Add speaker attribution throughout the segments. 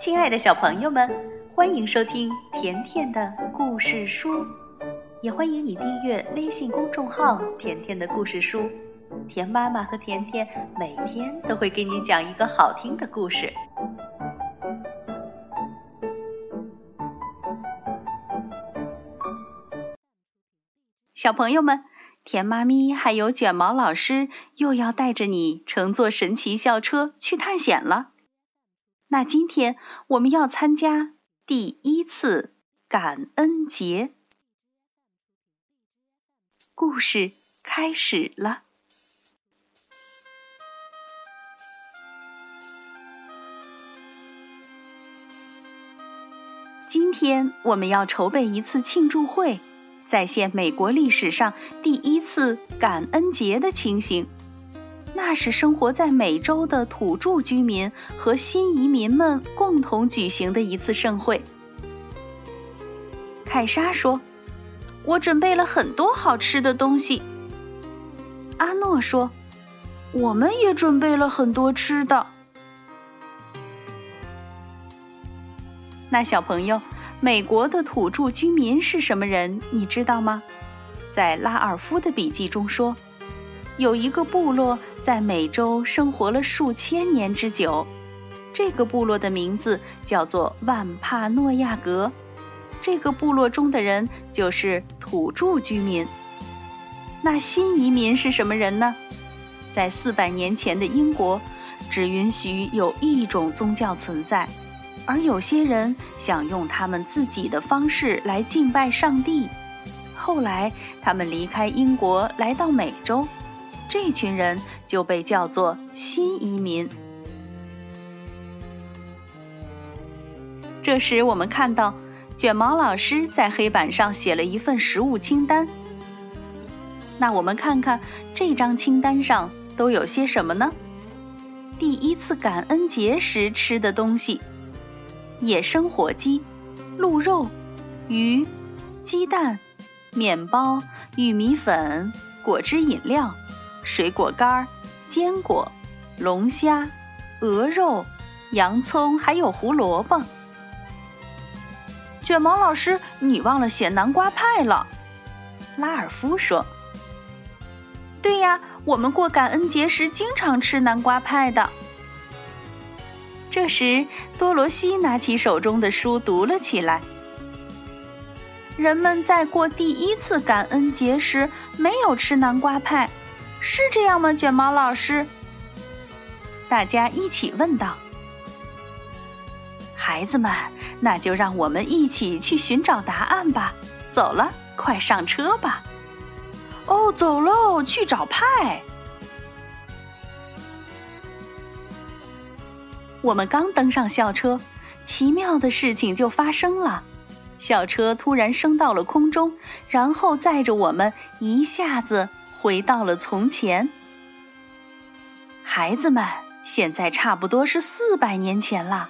Speaker 1: 亲爱的小朋友们，欢迎收听甜甜的故事书，也欢迎你订阅微信公众号“甜甜的故事书”。甜妈妈和甜甜每天都会给你讲一个好听的故事。小朋友们，甜妈咪还有卷毛老师又要带着你乘坐神奇校车去探险了。那今天我们要参加第一次感恩节，故事开始了。今天我们要筹备一次庆祝会，再现美国历史上第一次感恩节的情形。那是生活在美洲的土著居民和新移民们共同举行的一次盛会。凯莎说：“我准备了很多好吃的东西。”阿诺说：“我们也准备了很多吃的。”那小朋友，美国的土著居民是什么人？你知道吗？在拉尔夫的笔记中说。有一个部落在美洲生活了数千年之久，这个部落的名字叫做万帕诺亚格。这个部落中的人就是土著居民。那新移民是什么人呢？在四百年前的英国，只允许有一种宗教存在，而有些人想用他们自己的方式来敬拜上帝。后来，他们离开英国，来到美洲。这群人就被叫做新移民。这时，我们看到卷毛老师在黑板上写了一份食物清单。那我们看看这张清单上都有些什么呢？第一次感恩节时吃的东西：野生火鸡、鹿肉、鱼、鸡蛋、面包、玉米粉、果汁饮料。水果干、坚果、龙虾、鹅肉、洋葱，还有胡萝卜。卷毛老师，你忘了写南瓜派了。拉尔夫说：“对呀，我们过感恩节时经常吃南瓜派的。”这时，多罗西拿起手中的书读了起来：“人们在过第一次感恩节时没有吃南瓜派。”是这样吗，卷毛老师？大家一起问道。孩子们，那就让我们一起去寻找答案吧。走了，快上车吧。哦，走喽，去找派。我们刚登上校车，奇妙的事情就发生了。校车突然升到了空中，然后载着我们一下子。回到了从前，孩子们，现在差不多是四百年前了。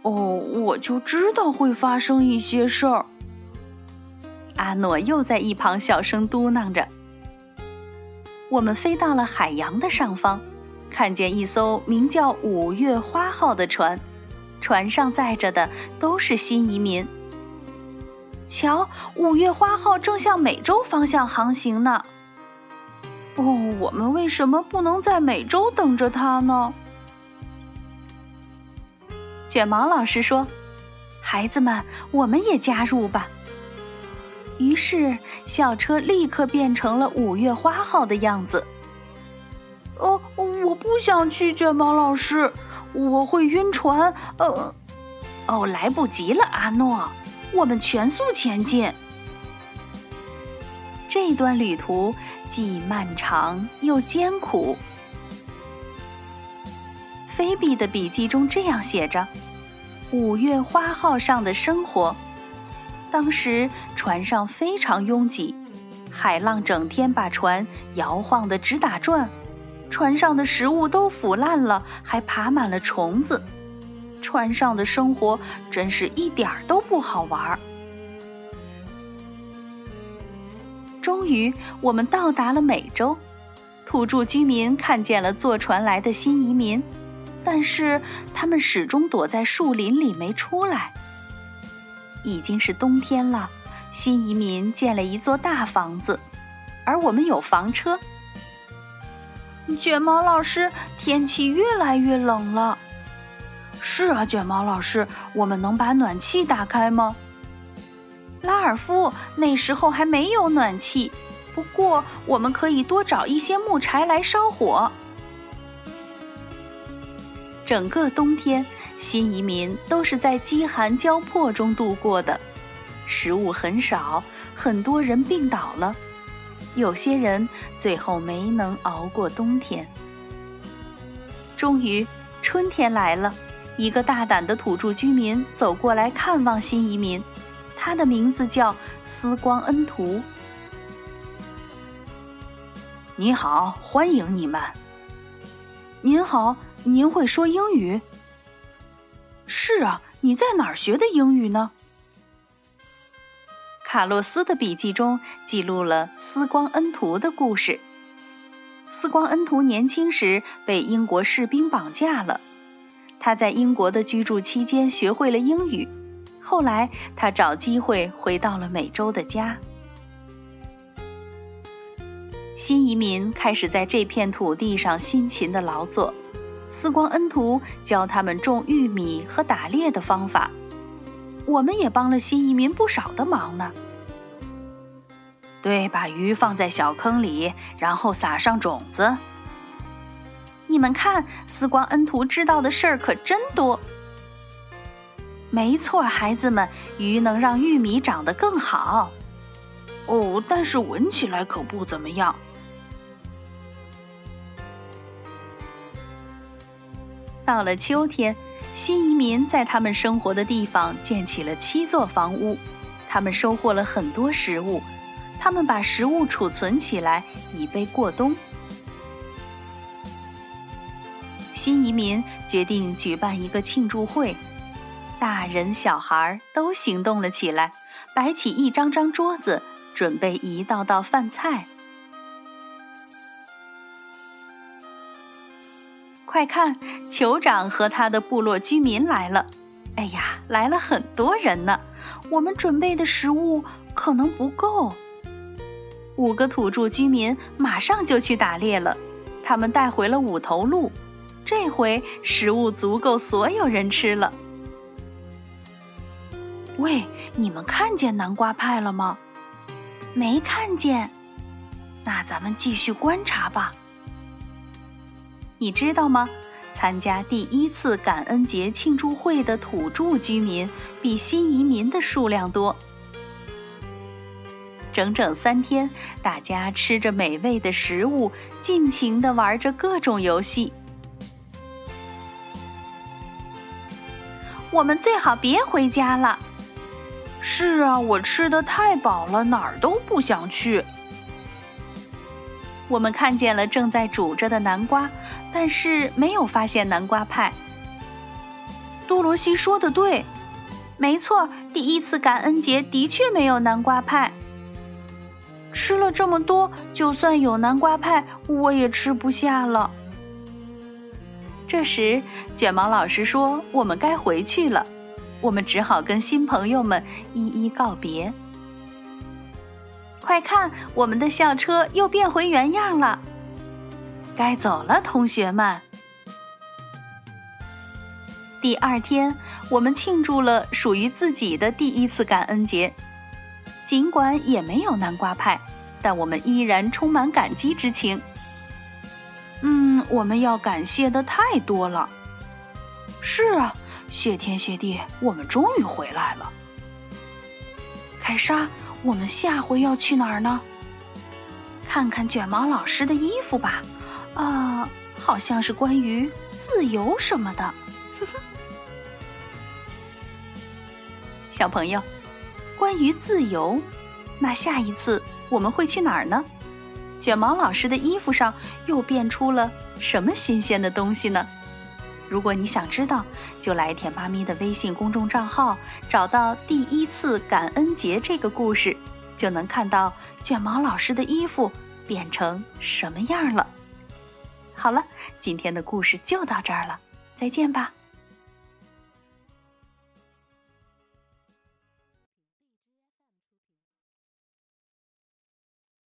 Speaker 1: 哦，我就知道会发生一些事儿。阿诺又在一旁小声嘟囔着。我们飞到了海洋的上方，看见一艘名叫“五月花号”的船，船上载着的都是新移民。瞧，“五月花号”正向美洲方向航行呢。哦，我们为什么不能在美洲等着他呢？卷毛老师说：“孩子们，我们也加入吧。”于是校车立刻变成了五月花号的样子。哦，我不想去，卷毛老师，我会晕船。呃，哦，来不及了，阿诺，我们全速前进。这段旅途。既漫长又艰苦。菲比的笔记中这样写着：“五月花号上的生活，当时船上非常拥挤，海浪整天把船摇晃得直打转，船上的食物都腐烂了，还爬满了虫子。船上的生活真是一点儿都不好玩儿。”终于，我们到达了美洲。土著居民看见了坐船来的新移民，但是他们始终躲在树林里没出来。已经是冬天了，新移民建了一座大房子，而我们有房车。卷毛老师，天气越来越冷了。
Speaker 2: 是啊，卷毛老师，我们能把暖气打开吗？
Speaker 1: 拉尔夫，那时候还没有暖气，不过我们可以多找一些木柴来烧火。整个冬天，新移民都是在饥寒交迫中度过的，食物很少，很多人病倒了，有些人最后没能熬过冬天。终于，春天来了，一个大胆的土著居民走过来看望新移民，他的名字叫斯光恩图。
Speaker 2: 你好，欢迎你们。
Speaker 3: 您好。您会说英语？
Speaker 2: 是啊，你在哪儿学的英语呢？
Speaker 1: 卡洛斯的笔记中记录了斯光恩图的故事。斯光恩图年轻时被英国士兵绑架了，他在英国的居住期间学会了英语，后来他找机会回到了美洲的家。新移民开始在这片土地上辛勤的劳作。斯光恩图教他们种玉米和打猎的方法，我们也帮了新移民不少的忙呢。
Speaker 2: 对，把鱼放在小坑里，然后撒上种子。
Speaker 1: 你们看，斯光恩图知道的事儿可真多。没错，孩子们，鱼能让玉米长得更好。
Speaker 2: 哦，但是闻起来可不怎么样。
Speaker 1: 到了秋天，新移民在他们生活的地方建起了七座房屋。他们收获了很多食物，他们把食物储存起来，以备过冬。新移民决定举办一个庆祝会，大人小孩都行动了起来，摆起一张张桌子，准备一道道饭菜。快看，酋长和他的部落居民来了！哎呀，来了很多人呢。我们准备的食物可能不够。五个土著居民马上就去打猎了，他们带回了五头鹿，这回食物足够所有人吃了。
Speaker 3: 喂，你们看见南瓜派了吗？
Speaker 1: 没看见。
Speaker 3: 那咱们继续观察吧。
Speaker 1: 你知道吗？参加第一次感恩节庆祝会的土著居民比新移民的数量多。整整三天，大家吃着美味的食物，尽情的玩着各种游戏。我们最好别回家了。
Speaker 2: 是啊，我吃的太饱了，哪儿都不想去。
Speaker 1: 我们看见了正在煮着的南瓜。但是没有发现南瓜派。
Speaker 3: 多罗西说的对，
Speaker 1: 没错，第一次感恩节的确没有南瓜派。
Speaker 3: 吃了这么多，就算有南瓜派，我也吃不下了。
Speaker 1: 这时，卷毛老师说：“我们该回去了。”我们只好跟新朋友们一一告别。快看，我们的校车又变回原样了。该走了，同学们。第二天，我们庆祝了属于自己的第一次感恩节。尽管也没有南瓜派，但我们依然充满感激之情。
Speaker 3: 嗯，我们要感谢的太多了。是啊，谢天谢地，我们终于回来了。凯莎，我们下回要去哪儿呢？
Speaker 1: 看看卷毛老师的衣服吧。啊，好像是关于自由什么的。小朋友，关于自由，那下一次我们会去哪儿呢？卷毛老师的衣服上又变出了什么新鲜的东西呢？如果你想知道，就来甜妈咪的微信公众账号，找到第一次感恩节这个故事，就能看到卷毛老师的衣服变成什么样了。好了，今天的故事就到这儿了，再见吧。